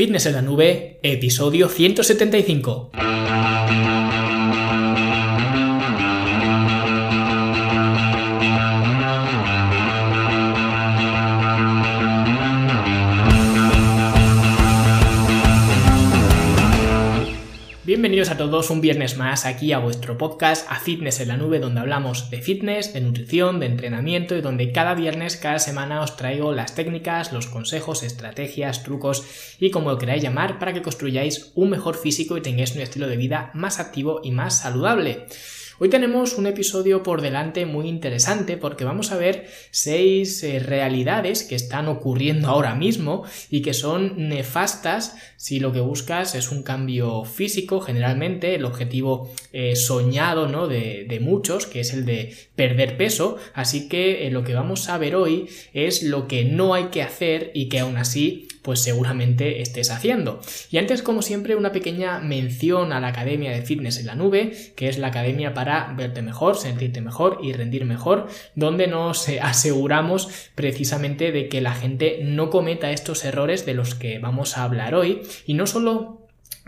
Fitness en la Nube, episodio 175. Bienvenidos a todos un viernes más aquí a vuestro podcast A Fitness en la Nube donde hablamos de fitness, de nutrición, de entrenamiento y donde cada viernes, cada semana os traigo las técnicas, los consejos, estrategias, trucos y como lo queráis llamar para que construyáis un mejor físico y tengáis un estilo de vida más activo y más saludable. Hoy tenemos un episodio por delante muy interesante porque vamos a ver seis eh, realidades que están ocurriendo ahora mismo y que son nefastas si lo que buscas es un cambio físico, generalmente el objetivo eh, soñado ¿no? de, de, muchos, que es el de perder peso. Así que eh, lo que vamos a ver hoy es lo que no hay que hacer y que aún así pues seguramente estés haciendo. Y antes, como siempre, una pequeña mención a la Academia de Fitness en la Nube, que es la academia para verte mejor, sentirte mejor y rendir mejor, donde nos aseguramos precisamente de que la gente no cometa estos errores de los que vamos a hablar hoy y no solo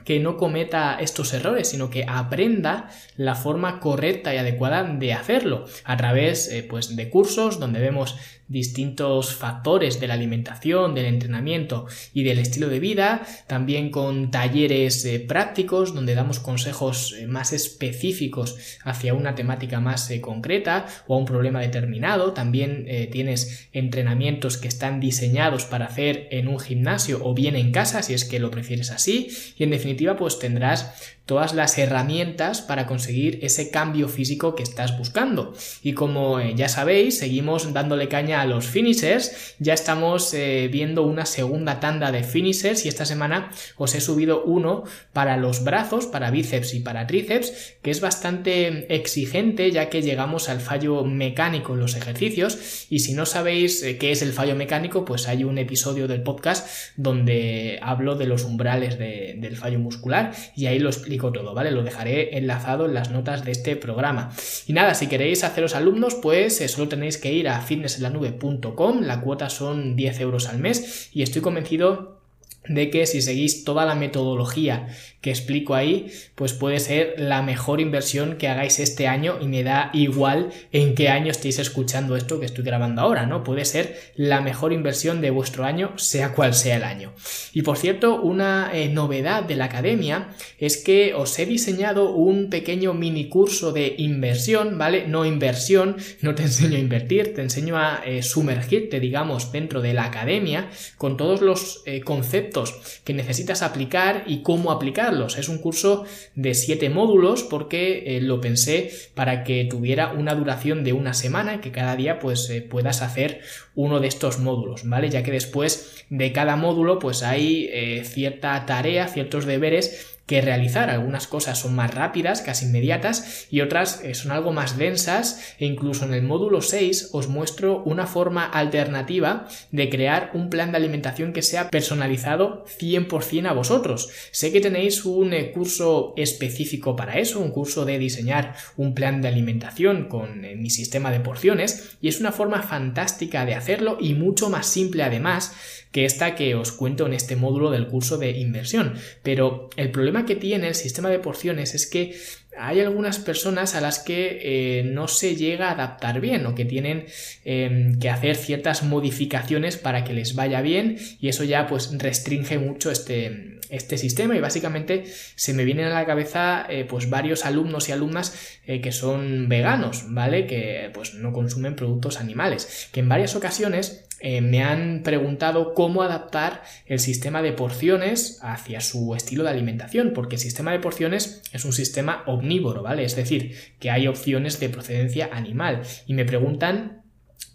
que no cometa estos errores, sino que aprenda la forma correcta y adecuada de hacerlo a través eh, pues, de cursos donde vemos distintos factores de la alimentación, del entrenamiento y del estilo de vida, también con talleres eh, prácticos donde damos consejos eh, más específicos hacia una temática más eh, concreta o a un problema determinado, también tienes entrenamientos que están diseñados para hacer en un gimnasio o bien en casa si es que lo prefieres así. Y en definitiva pues tendrás todas las herramientas para conseguir ese cambio físico que estás buscando. Y como eh, ya sabéis, seguimos dándole caña a los finishers, ya estamos eh, viendo una segunda tanda de finishers y esta semana os he subido uno para los brazos, para bíceps y para tríceps, que es bastante exigente ya que llegamos al fallo mecánico en los ejercicios y si no sabéis eh, qué es el fallo mecánico, pues hay un episodio del podcast donde hablo de los umbrales del fallo muscular y ahí lo explico todo, ¿vale? Lo dejaré enlazado en las notas de este programa. Y nada, si queréis haceros alumnos, pues eh, solo tenéis que ir a fitnessenlanube.com, la cuota son 10 euros al mes y estoy convencido de que si seguís toda la metodología que explico ahí, pues puede ser la mejor inversión que hagáis este año y me da igual en qué año estéis escuchando esto que estoy grabando ahora, ¿no? Puede ser la mejor inversión de vuestro año, sea cual sea el año. Y por cierto, una eh, novedad de la academia es que os he diseñado un pequeño mini curso de inversión, ¿vale? No inversión, no te enseño a invertir, te enseño a eh, sumergirte, digamos, dentro de la academia con todos los eh, conceptos que necesitas aplicar y cómo aplicar es un curso de siete módulos porque eh, lo pensé para que tuviera una duración de una semana y que cada día pues eh, puedas hacer uno de estos módulos, ¿vale? Ya que después de cada módulo pues hay eh, cierta tarea, ciertos deberes que realizar. Algunas cosas son más rápidas, casi inmediatas, y otras eh, son algo más densas, e incluso en el módulo 6 os muestro una forma alternativa de crear un plan de alimentación que sea personalizado 100% a vosotros. Sé que tenéis un eh, curso específico para eso, un curso de diseñar un plan de alimentación con eh, mi sistema de porciones, y es una forma fantástica de hacerlo y mucho más simple además que esta que os cuento en este módulo del curso de inversión. Pero el problema que tiene el sistema de porciones es que hay algunas personas a las que eh, no se llega a adaptar bien o que tienen em, que hacer ciertas modificaciones para que les vaya bien y eso ya pues restringe mucho este, este sistema y básicamente se me vienen a la cabeza eh, pues varios alumnos y alumnas eh, que son veganos, ¿vale? Que pues no consumen productos animales, que en varias ocasiones eh, me han preguntado cómo adaptar el sistema de porciones hacia su estilo de alimentación, porque el sistema de porciones es un sistema omnívoro, ¿vale? Es decir, que hay opciones de procedencia animal y me preguntan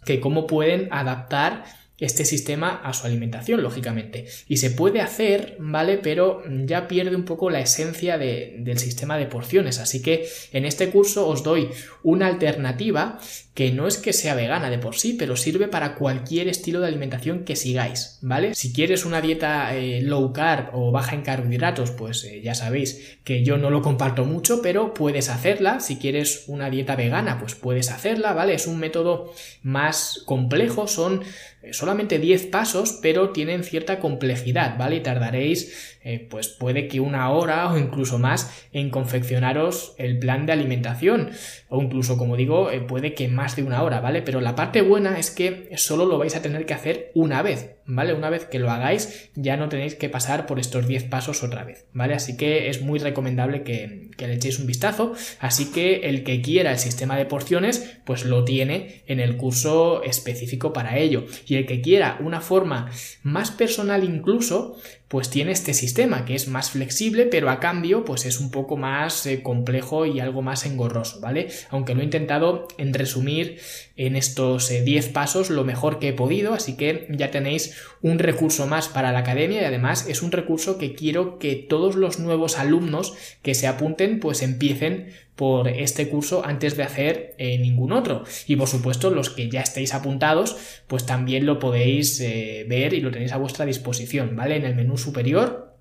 que cómo pueden adaptar este sistema a su alimentación, lógicamente. Y se puede hacer, ¿vale? Pero ya pierde un poco la esencia del sistema de porciones. Así que en este curso os doy una alternativa que no es que sea vegana de por sí, pero sirve para cualquier estilo de alimentación que sigáis, ¿vale? Si quieres una dieta eh, low carb o baja en carbohidratos, pues eh, ya sabéis que yo no lo comparto mucho, pero puedes hacerla. Si quieres una dieta vegana, pues puedes hacerla, ¿vale? Es un método más complejo, son eh, solamente 10 pasos, pero tienen cierta complejidad, ¿vale? Y tardaréis, eh, pues puede que una hora o incluso más en confeccionaros el plan de alimentación, o incluso, como digo, eh, puede que más de una hora, ¿vale? Pero la parte buena es que solo lo vais a tener que hacer una vez, ¿vale? Una vez que lo hagáis, ya no tenéis que pasar por estos 10 pasos otra vez, ¿vale? Así que es muy recomendable que, que le echéis un vistazo, así que el que quiera el sistema de porciones, pues lo tiene en el curso específico para ello y el que quiera una forma más personal incluso, pues tiene este sistema que es más flexible, pero a cambio pues es un poco más eh, complejo y algo más engorroso, ¿vale? Aunque lo he intentado en resumir en estos 10 eh, pasos lo mejor que he podido, así que ya tenéis un recurso más para la academia y además es un recurso que quiero que todos los nuevos alumnos que se apunten pues empiecen por este curso antes de hacer eh, ningún otro. Y por supuesto, los que ya estéis apuntados, pues también lo podéis eh, ver y lo tenéis a vuestra disposición, ¿vale? En el menú superior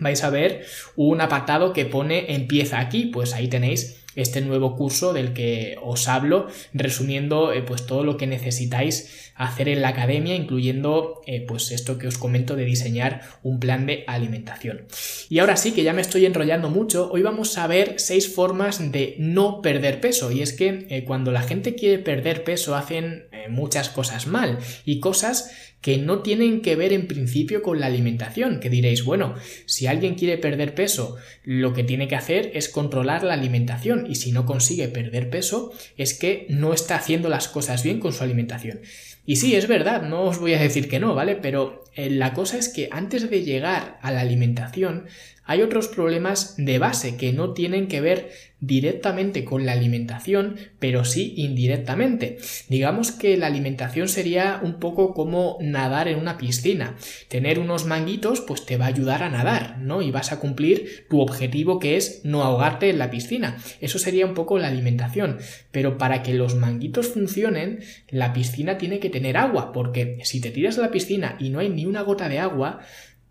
vais a ver un apartado que pone empieza aquí, pues ahí tenéis este nuevo curso del que os hablo, resumiendo eh, pues todo lo que necesitáis hacer en la academia, incluyendo eh, pues esto que os comento de diseñar un plan de alimentación. Y ahora sí que ya me estoy enrollando mucho, hoy vamos a ver seis formas de no perder peso. Y es que eh, cuando la gente quiere perder peso hacen muchas cosas mal y cosas que no tienen que ver en principio con la alimentación, que diréis, bueno, si alguien quiere perder peso, lo que tiene que hacer es controlar la alimentación y si no consigue perder peso es que no está haciendo las cosas bien con su alimentación. Y sí, es verdad, no os voy a decir que no, ¿vale? Pero eh, la cosa es que antes de llegar a la alimentación hay otros problemas de base que no tienen que ver directamente con la alimentación, pero sí indirectamente. Digamos que la alimentación sería un poco como nadar en una piscina. Tener unos manguitos pues te va a ayudar a nadar, ¿no? Y vas a cumplir tu objetivo que es no ahogarte en la piscina. Eso sería un poco la alimentación. Pero para que los manguitos funcionen, la piscina tiene que tener agua, porque si te tiras a la piscina y no hay ni una gota de agua,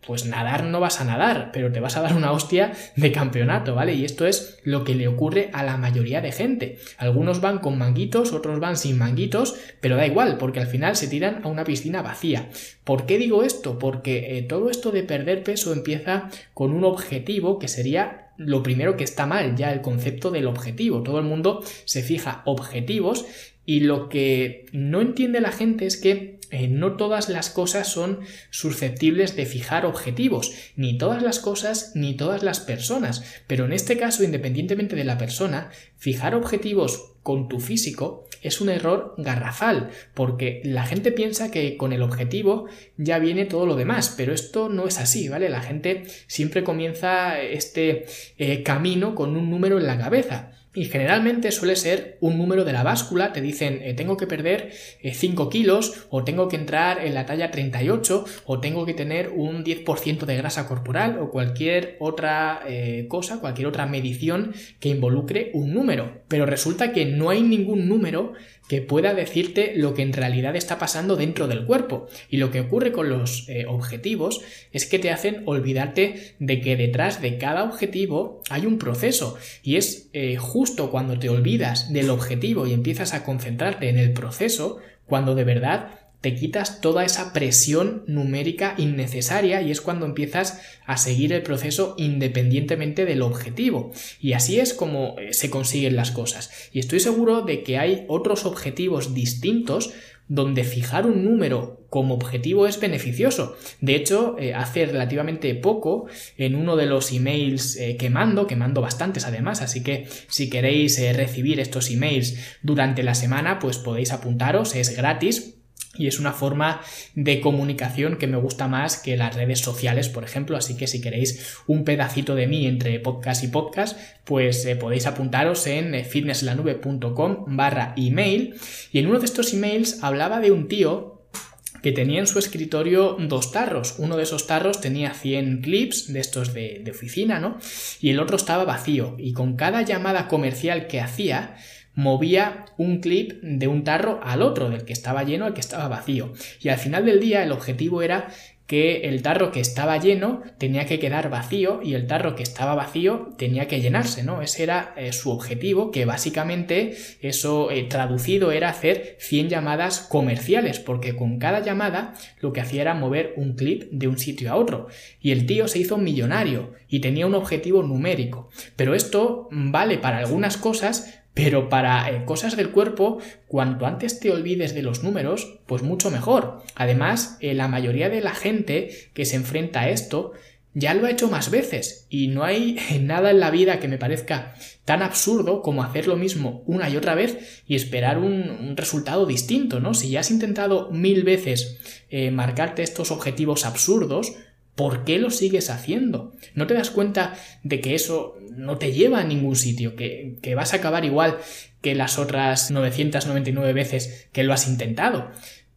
pues nadar no vas a nadar, pero te vas a dar una hostia de campeonato, ¿vale? Y esto es lo que le ocurre a la mayoría de gente. Algunos van con manguitos, otros van sin manguitos, pero da igual, porque al final se tiran a una piscina vacía. ¿Por qué digo esto? Porque eh, todo esto de perder peso empieza con un objetivo que sería lo primero que está mal, ya el concepto del objetivo. Todo el mundo se fija objetivos y lo que no entiende la gente es que eh, no todas las cosas son susceptibles de fijar objetivos, ni todas las cosas ni todas las personas, pero en este caso, independientemente de la persona, fijar objetivos con tu físico es un error garrafal, porque la gente piensa que con el objetivo ya viene todo lo demás, pero esto no es así, ¿vale? La gente siempre comienza este eh, camino con un número en la cabeza y generalmente suele ser un número de la báscula, te dicen eh, tengo que perder 5 eh, kilos o tengo que entrar en la talla 38 o tengo que tener un 10% de grasa corporal o cualquier otra eh, cosa, cualquier otra medición que involucre un número. Pero resulta que no hay ningún número que pueda decirte lo que en realidad está pasando dentro del cuerpo. Y lo que ocurre con los eh, objetivos es que te hacen olvidarte de que detrás de cada objetivo hay un proceso. Y es eh, justo cuando te olvidas del objetivo y empiezas a concentrarte en el proceso, cuando de verdad te quitas toda esa presión numérica innecesaria y es cuando empiezas a seguir el proceso independientemente del objetivo. Y así es como eh, se consiguen las cosas. Y estoy seguro de que hay otros objetivos distintos donde fijar un número como objetivo es beneficioso. De hecho, eh, hace relativamente poco, en uno de los emails eh, que mando, que mando bastantes además, así que si queréis recibir estos emails durante la semana, pues podéis apuntaros, es gratis y es una forma de comunicación que me gusta más que las redes sociales, por ejemplo, así que si queréis un pedacito de mí entre podcast y podcast, pues eh, podéis apuntaros en eh, fitnesslanube.com barra email y en uno de estos emails hablaba de un tío que tenía en su escritorio dos tarros. Uno de esos tarros tenía 100 clips de estos de, de oficina, ¿no? Y el otro estaba vacío. Y con cada llamada comercial que hacía, movía un clip de un tarro al otro, del que estaba lleno al que estaba vacío. Y al final del día el objetivo era que el tarro que estaba lleno tenía que quedar vacío y el tarro que estaba vacío tenía que llenarse, ¿no? Ese era eh, su objetivo, que básicamente eso eh, traducido era hacer 100 llamadas comerciales, porque con cada llamada lo que hacía era mover un clip de un sitio a otro. Y el tío se hizo millonario y tenía un objetivo numérico. Pero esto vale para algunas cosas, pero para eh, cosas del cuerpo, cuanto antes te olvides de los números, pues mucho mejor. Además, eh, la mayoría de la gente que se enfrenta a esto ya lo ha hecho más veces y no hay nada en la vida que me parezca tan absurdo como hacer lo mismo una y otra vez y esperar un, resultado distinto, ¿no? Si ya has intentado mil veces eh, marcarte estos objetivos absurdos, ¿Por qué lo sigues haciendo? ¿No te das cuenta de que eso no te lleva a ningún sitio? Que, que, vas a acabar igual que las otras 999 veces que lo has intentado.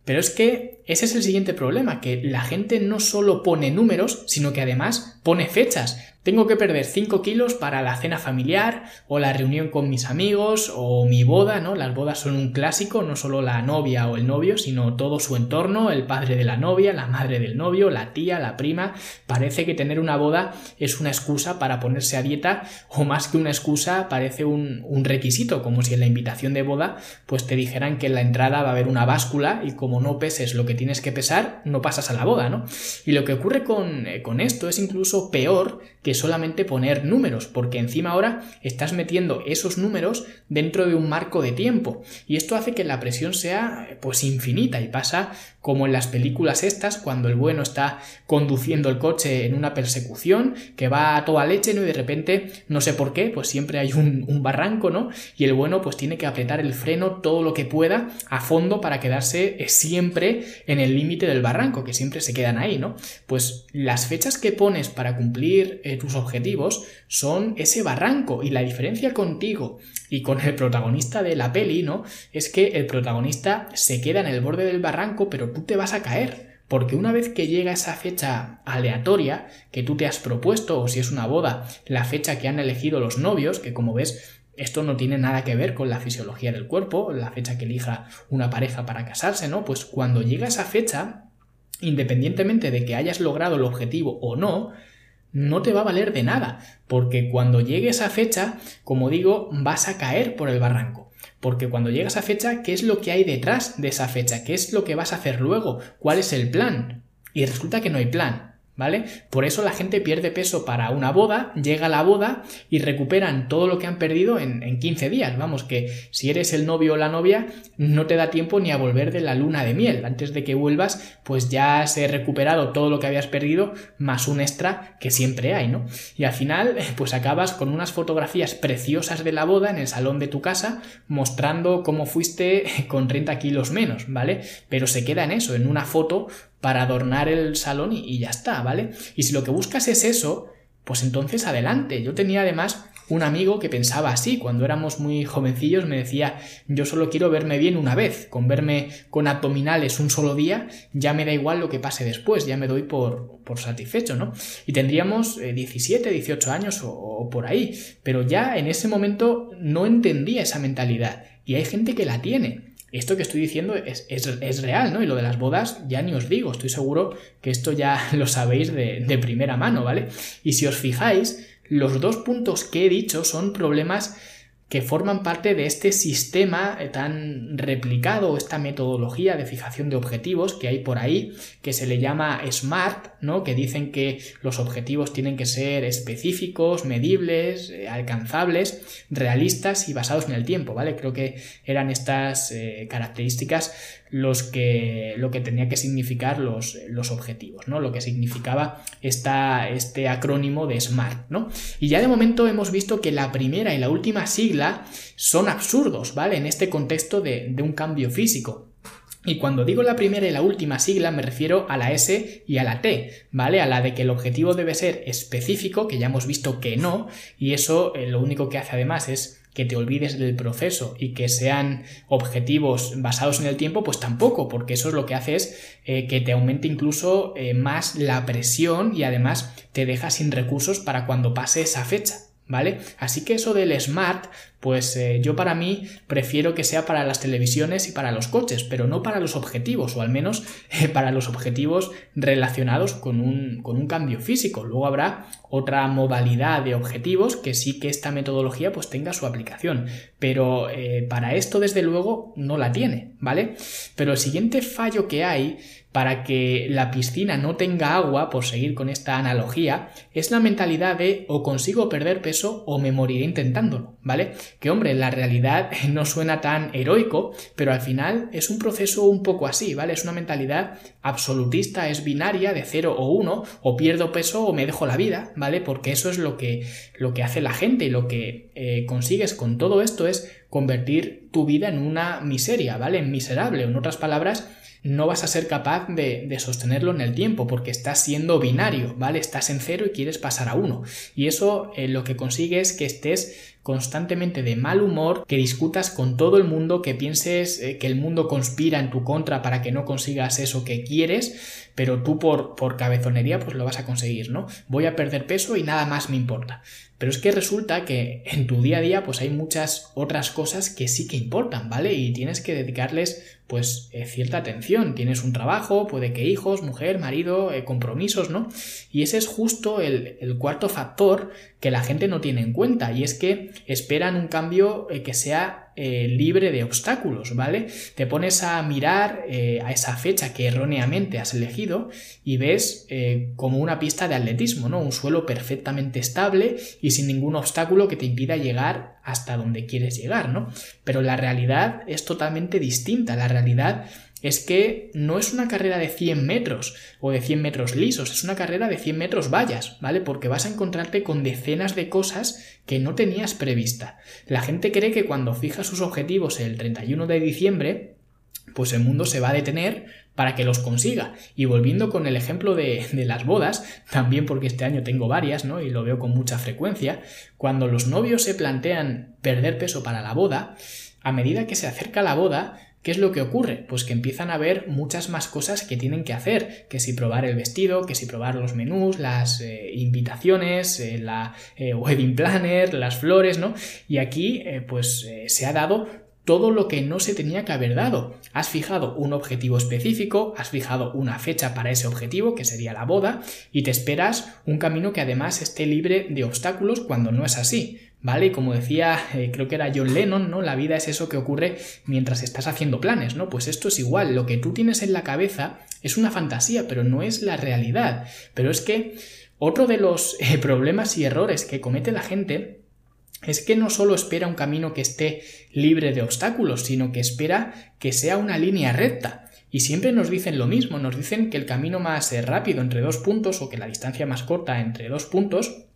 Pero es que ese es el siguiente problema, que la gente no solo pone números, sino que además pone fechas. Tengo que perder 5 kilos para la cena familiar o la reunión con mis amigos o mi boda, ¿no? Las bodas son un clásico, no solo la novia o el novio, sino todo su entorno, el padre de la novia, la madre del novio, la tía, la prima. Parece que tener una boda es una excusa para ponerse a dieta o más que una excusa parece un, requisito, como si en la invitación de boda pues te dijeran que en la entrada va a haber una báscula y como no peses lo que tienes que pesar, no pasas a la boda, ¿no? Y lo que ocurre con, eh, con esto es incluso peor que solamente poner números, porque encima ahora estás metiendo esos números dentro de un marco de tiempo y esto hace que la presión sea pues infinita y pasa como en las películas estas cuando el bueno está conduciendo el coche en una persecución que va a toda leche ¿no? y de repente no sé por qué pues siempre hay un, un barranco ¿no? y el bueno pues tiene que apretar el freno todo lo que pueda a fondo para quedarse eh, siempre en el límite del barranco que siempre se quedan ahí ¿no? pues las fechas que pones para cumplir eh, tus objetivos son ese barranco y la diferencia contigo y con el protagonista de la peli, ¿no? Es que el protagonista se queda en el borde del barranco, pero tú te vas a caer. Porque una vez que llega esa fecha aleatoria que tú te has propuesto, o si es una boda, la fecha que han elegido los novios, que como ves esto no tiene nada que ver con la fisiología del cuerpo, la fecha que elija una pareja para casarse, ¿no? Pues cuando llega esa fecha, independientemente de que hayas logrado el objetivo o no, no te va a valer de nada, porque cuando llegue esa fecha, como digo, vas a caer por el barranco. Porque cuando llega esa fecha, ¿qué es lo que hay detrás de esa fecha? ¿Qué es lo que vas a hacer luego? ¿Cuál es el plan? Y resulta que no hay plan. ¿Vale? Por eso la gente pierde peso para una boda, llega la boda y recuperan todo lo que han perdido en, en 15 días. Vamos, que si eres el novio o la novia, no te da tiempo ni a volver de la luna de miel. Antes de que vuelvas, pues ya se ha recuperado todo lo que habías perdido, más un extra que siempre hay, ¿no? Y al final, pues acabas con unas fotografías preciosas de la boda en el salón de tu casa, mostrando cómo fuiste con 30 kilos menos, ¿vale? Pero se queda en eso, en una foto para adornar el salón y, ya está, ¿vale? Y si lo que buscas es eso, pues entonces adelante. Yo tenía además un amigo que pensaba así, cuando éramos muy jovencillos me decía, yo solo quiero verme bien una vez, con verme con abdominales un solo día, ya me da igual lo que pase después, ya me doy por, por satisfecho, ¿no? Y tendríamos 17, eh, 18 años o por ahí, pero ya en ese momento no entendía esa mentalidad y hay gente que la tiene esto que estoy diciendo es, es, real, ¿no? Y lo de las bodas ya ni os digo, estoy seguro que esto ya lo sabéis de, de primera mano, ¿vale? Y si os fijáis, los dos puntos que he dicho son problemas que forman parte de este sistema eh, tan replicado, esta metodología de fijación de objetivos que hay por ahí, que se le llama SMART, ¿no? Que dicen que los objetivos tienen que ser específicos, medibles, eh, alcanzables, realistas y basados en el tiempo, ¿vale? Creo que eran estas eh, características los que, lo que tenía que significar los, los objetivos, ¿no? Lo que significaba esta, este acrónimo de SMART, ¿no? Y ya de momento hemos visto que la primera y la última sigla son absurdos, ¿vale? En este contexto de, de un cambio físico. Y cuando digo la primera y la última sigla me refiero a la S y a la T, ¿vale? A la de que el objetivo debe ser específico, que ya hemos visto que no, y eso eh, lo único que hace además es que te olvides del proceso y que sean objetivos basados en el tiempo, pues tampoco, porque eso es lo que hace es eh, que te aumente incluso eh, más la presión y además te deja sin recursos para cuando pase esa fecha. ¿Vale? Así que eso del smart, pues eh, yo para mí prefiero que sea para las televisiones y para los coches, pero no para los objetivos, o al menos eh, para los objetivos relacionados con un, con un, cambio físico. Luego habrá otra modalidad de objetivos que sí que esta metodología pues tenga su aplicación, pero eh, para esto desde luego no la tiene, ¿vale? Pero el siguiente fallo que hay para que la piscina no tenga agua, por seguir con esta analogía, es la mentalidad de o consigo perder peso o me moriré intentándolo, ¿vale? Que hombre, la realidad no suena tan heroico, pero al final es un proceso un poco así, ¿vale? Es una mentalidad absolutista, es binaria de 0 o 1, o pierdo peso o me dejo la vida, ¿vale? Porque eso es lo que, lo que hace la gente y lo que eh, consigues con todo esto es convertir tu vida en una miseria, ¿vale? En miserable, en otras palabras, no vas a ser capaz de, sostenerlo en el tiempo porque estás siendo binario, ¿vale? Estás en cero y quieres pasar a uno. Y eso eh, lo que consigue es que estés constantemente de mal humor, que discutas con todo el mundo, que pienses eh, que el mundo conspira en tu contra para que no consigas eso que quieres, pero tú por, por cabezonería pues lo vas a conseguir, ¿no? Voy a perder peso y nada más me importa. Pero es que resulta que en tu día a día pues hay muchas otras cosas que sí que importan, ¿vale? Y tienes que dedicarles pues eh, cierta atención. Tienes un trabajo, puede que hijos, mujer, marido, eh, compromisos, ¿no? Y ese es justo el, el, cuarto factor que la gente no tiene en cuenta y es que esperan un cambio eh, que sea eh, libre de obstáculos, ¿vale? Te pones a mirar eh, a esa fecha que erróneamente has elegido y ves como una pista de atletismo, ¿no? Un suelo perfectamente estable y sin ningún obstáculo que te impida llegar hasta donde quieres llegar, ¿no? Pero la realidad es totalmente distinta. La realidad es que no es una carrera de 100 metros o de 100 metros lisos, es una carrera de 100 metros vallas, ¿vale? Porque vas a encontrarte con decenas de cosas que no tenías prevista. La gente cree que cuando fija sus objetivos el 31 de diciembre, pues el mundo se va a detener para que los consiga. Y volviendo con el ejemplo de, de, las bodas, también porque este año tengo varias, ¿no? Y lo veo con mucha frecuencia, cuando los novios se plantean perder peso para la boda, a medida que se acerca la boda, ¿Qué es lo que ocurre? Pues que empiezan a ver muchas más cosas que tienen que hacer, que si probar el vestido, que si probar los menús, las eh, invitaciones, eh, la eh, wedding planner, las flores, ¿no? Y aquí pues se ha dado todo lo que no se tenía que haber dado. Has fijado un objetivo específico, has fijado una fecha para ese objetivo, que sería la boda, y te esperas un camino que además esté libre de obstáculos cuando no es así. ¿Vale? Y como decía, eh, creo que era John Lennon, ¿no? La vida es eso que ocurre mientras estás haciendo planes, ¿no? Pues esto es igual, lo que tú tienes en la cabeza es una fantasía, pero no es la realidad. Pero es que otro de los eh, problemas y errores que comete la gente es que no solo espera un camino que esté libre de obstáculos, sino que espera que sea una línea recta. Y siempre nos dicen lo mismo, nos dicen que el camino más eh, rápido entre dos puntos o que la distancia más corta entre dos puntos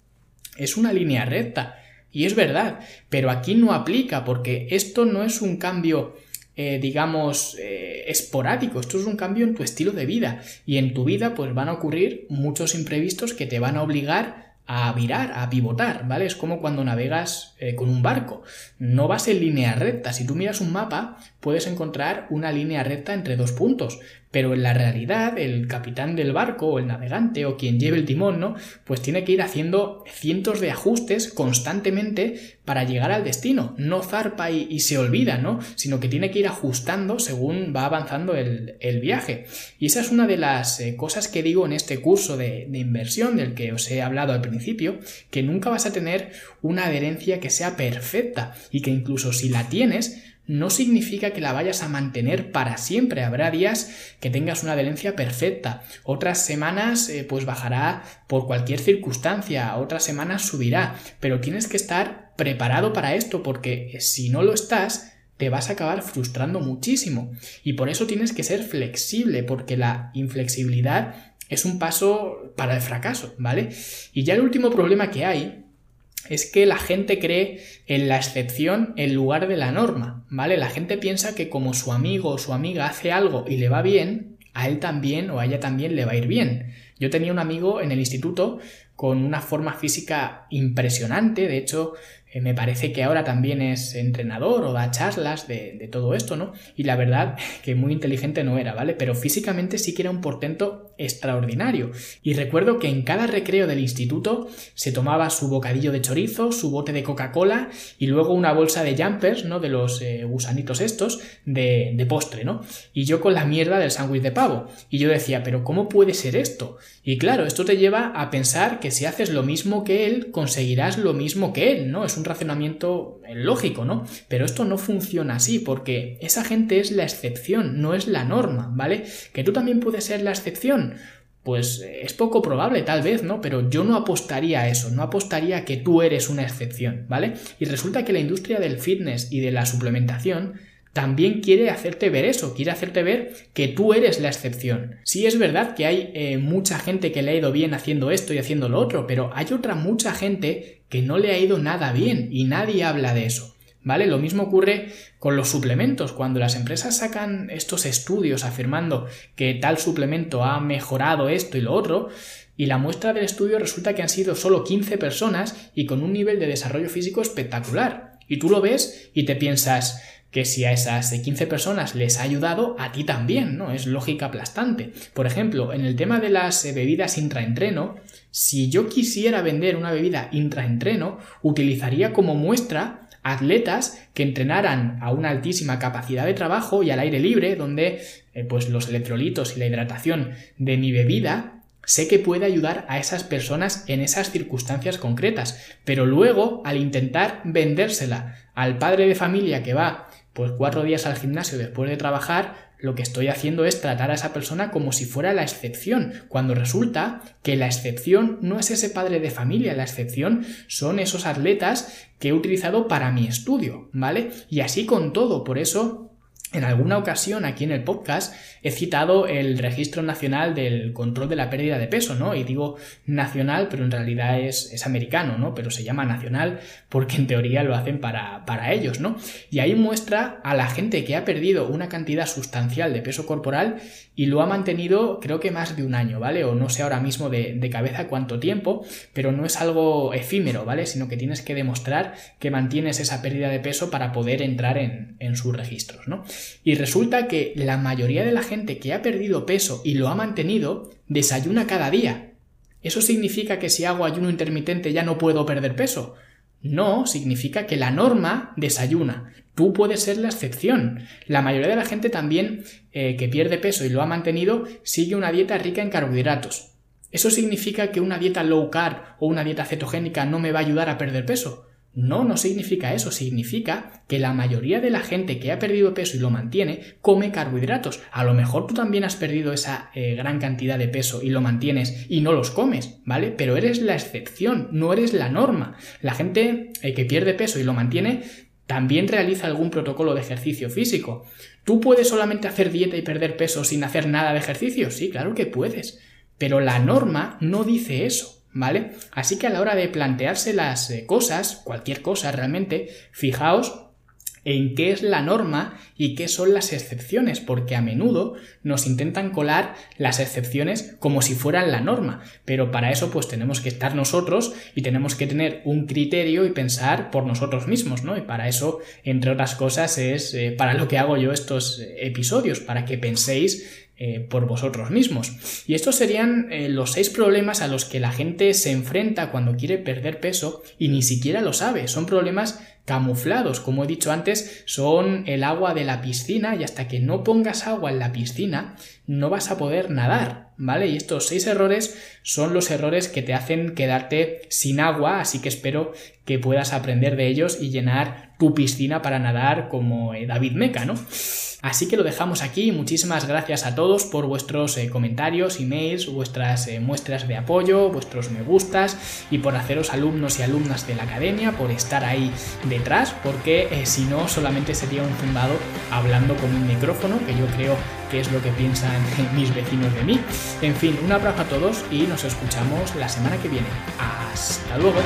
es una línea recta. Y es verdad, pero aquí no aplica porque esto no es un cambio eh, digamos, eh, esporádico, esto es un cambio en tu estilo de vida y en tu vida pues van a ocurrir muchos imprevistos que te van a obligar a virar, a pivotar, ¿vale? Es como cuando navegas eh, con un barco. No vas en línea recta. Si tú miras un mapa, puedes encontrar una línea recta entre dos puntos. Pero en la realidad, el capitán del barco, o el navegante, o quien lleve el timón, ¿no? Pues tiene que ir haciendo cientos de ajustes constantemente para llegar al destino. No zarpa y, se olvida, ¿no? Sino que tiene que ir ajustando según va avanzando el, viaje. Y esa es una de las eh, cosas que digo en este curso de, de inversión del que os he hablado al principio, que nunca vas a tener una adherencia que sea perfecta y que incluso si la tienes, no significa que la vayas a mantener para siempre. Habrá días que tengas una adherencia perfecta, otras semanas eh, pues bajará por cualquier circunstancia, otras semanas subirá, pero tienes que estar preparado para esto porque eh, si no lo estás, te vas a acabar frustrando muchísimo. Y por eso tienes que ser flexible, porque la inflexibilidad es un paso para el fracaso, ¿vale? Y ya el último problema que hay es que la gente cree en la excepción en lugar de la norma, ¿vale? La gente piensa que como su amigo o su amiga hace algo y le va bien, a él también o a ella también le va a ir bien. Yo tenía un amigo en el instituto con una forma física impresionante, de hecho me parece que ahora también es entrenador o da charlas de, todo esto, ¿no? Y la verdad que muy inteligente no era, ¿vale? Pero físicamente sí que era un portento extraordinario. Y recuerdo que en cada recreo del instituto se tomaba su bocadillo de chorizo, su bote de Coca-Cola y luego una bolsa de jumpers, ¿no? De los eh, gusanitos estos de, de postre, ¿no? Y yo con la mierda del sándwich de pavo. Y yo decía, pero ¿cómo puede ser esto? Y claro, esto te lleva a pensar que si haces lo mismo que él, conseguirás lo mismo que él, ¿no? Es un razonamiento lógico, ¿no? Pero esto no funciona así porque esa gente es la excepción, no es la norma, ¿vale? Que tú también puedes ser la excepción. Pues eh, es poco probable, tal vez, ¿no? Pero yo no apostaría a eso, no apostaría a que tú eres una excepción, ¿vale? Y resulta que la industria del fitness y de la suplementación también quiere hacerte ver eso, quiere hacerte ver que tú eres la excepción. Sí es verdad que hay eh, mucha gente que le ha ido bien haciendo esto y haciendo lo otro, pero hay otra mucha gente que no le ha ido nada bien y nadie habla de eso. ¿Vale? Lo mismo ocurre con los suplementos. Cuando las empresas sacan estos estudios afirmando que tal suplemento ha mejorado esto y lo otro, y la muestra del estudio resulta que han sido solo 15 personas y con un nivel de desarrollo físico espectacular. Y tú lo ves y te piensas, que si a esas 15 personas les ha ayudado, a ti también, ¿no? Es lógica aplastante. Por ejemplo, en el tema de las eh, bebidas intraentreno, si yo quisiera vender una bebida intraentreno, utilizaría como muestra atletas que entrenaran a una altísima capacidad de trabajo y al aire libre, donde eh, pues los electrolitos y la hidratación de mi bebida sé que puede ayudar a esas personas en esas circunstancias concretas, pero luego al intentar vendérsela al padre de familia que va pues cuatro días al gimnasio después de trabajar, lo que estoy haciendo es tratar a esa persona como si fuera la excepción, cuando resulta que la excepción no es ese padre de familia, la excepción son esos atletas que he utilizado para mi estudio, ¿vale? Y así con todo, por eso en alguna ocasión aquí en el podcast he citado el Registro Nacional del Control de la Pérdida de Peso, ¿no? Y digo nacional, pero en realidad es, americano, ¿no? Pero se llama nacional porque en teoría lo hacen para, para, ellos, ¿no? Y ahí muestra a la gente que ha perdido una cantidad sustancial de peso corporal y lo ha mantenido creo que más de un año, ¿vale? O no sé ahora mismo de, de cabeza cuánto tiempo, pero no es algo efímero, ¿vale? Sino que tienes que demostrar que mantienes esa pérdida de peso para poder entrar en, en sus registros, ¿no? Y resulta que la mayoría de la gente que ha perdido peso y lo ha mantenido desayuna cada día. ¿Eso significa que si hago ayuno intermitente ya no puedo perder peso? No, significa que la norma desayuna. Tú puedes ser la excepción. La mayoría de la gente también eh, que pierde peso y lo ha mantenido sigue una dieta rica en carbohidratos. ¿Eso significa que una dieta low carb o una dieta cetogénica no me va a ayudar a perder peso? No, no significa eso, significa que la mayoría de la gente que ha perdido peso y lo mantiene come carbohidratos. A lo mejor tú también has perdido esa eh, gran cantidad de peso y lo mantienes y no los comes, ¿vale? Pero eres la excepción, no eres la norma. La gente eh, que pierde peso y lo mantiene también realiza algún protocolo de ejercicio físico. ¿Tú puedes solamente hacer dieta y perder peso sin hacer nada de ejercicio? Sí, claro que puedes. Pero la norma no dice eso. ¿Vale? Así que a la hora de plantearse las eh, cosas, cualquier cosa realmente, fijaos en qué es la norma y qué son las excepciones, porque a menudo nos intentan colar las excepciones como si fueran la norma, pero para eso pues tenemos que estar nosotros y tenemos que tener un criterio y pensar por nosotros mismos, ¿no? Y para eso, entre otras cosas, es eh, para lo que hago yo estos episodios, para que penséis eh, por vosotros mismos. Y estos serían eh, los seis problemas a los que la gente se enfrenta cuando quiere perder peso y ni siquiera lo sabe. Son problemas camuflados, como he dicho antes, son el agua de la piscina y hasta que no pongas agua en la piscina no vas a poder nadar, ¿vale? Y estos seis errores son los errores que te hacen quedarte sin agua, así que espero que puedas aprender de ellos y llenar tu piscina para nadar como eh, David Meca, ¿no? Así que lo dejamos aquí. Muchísimas gracias a todos por vuestros eh, comentarios, emails, vuestras eh, muestras de apoyo, vuestros me gustas y por haceros alumnos y alumnas de la academia, por estar ahí detrás, porque eh, si no solamente sería un zumbado hablando con un micrófono, que yo creo que es lo que piensan mis vecinos de mí. En fin, un abrazo a todos y nos escuchamos la semana que viene. Hasta luego.